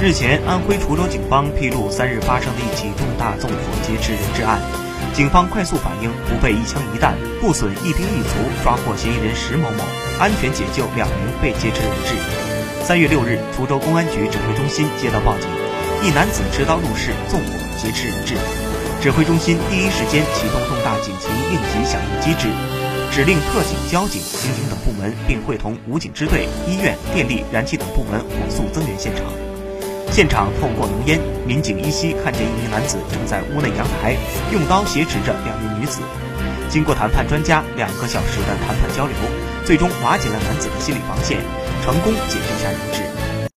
日前，安徽滁州警方披露三日发生的一起重大纵火劫持人质案，警方快速反应，不备一枪一弹，不损一兵一卒，抓获嫌疑人石某某，安全解救两名被劫持人质。三月六日，滁州公安局指挥中心接到报警，一男子持刀入室纵火劫持人质，指挥中心第一时间启动重大紧急应急响应机制。指令特警、交警、刑警等部门，并会同武警支队、医院、电力、燃气等部门火速增援现场。现场透过浓烟，民警依稀看见一名男子正在屋内阳台用刀挟持着两名女子。经过谈判专家两个小时的谈判交流，最终瓦解了男子的心理防线，成功解救下人质。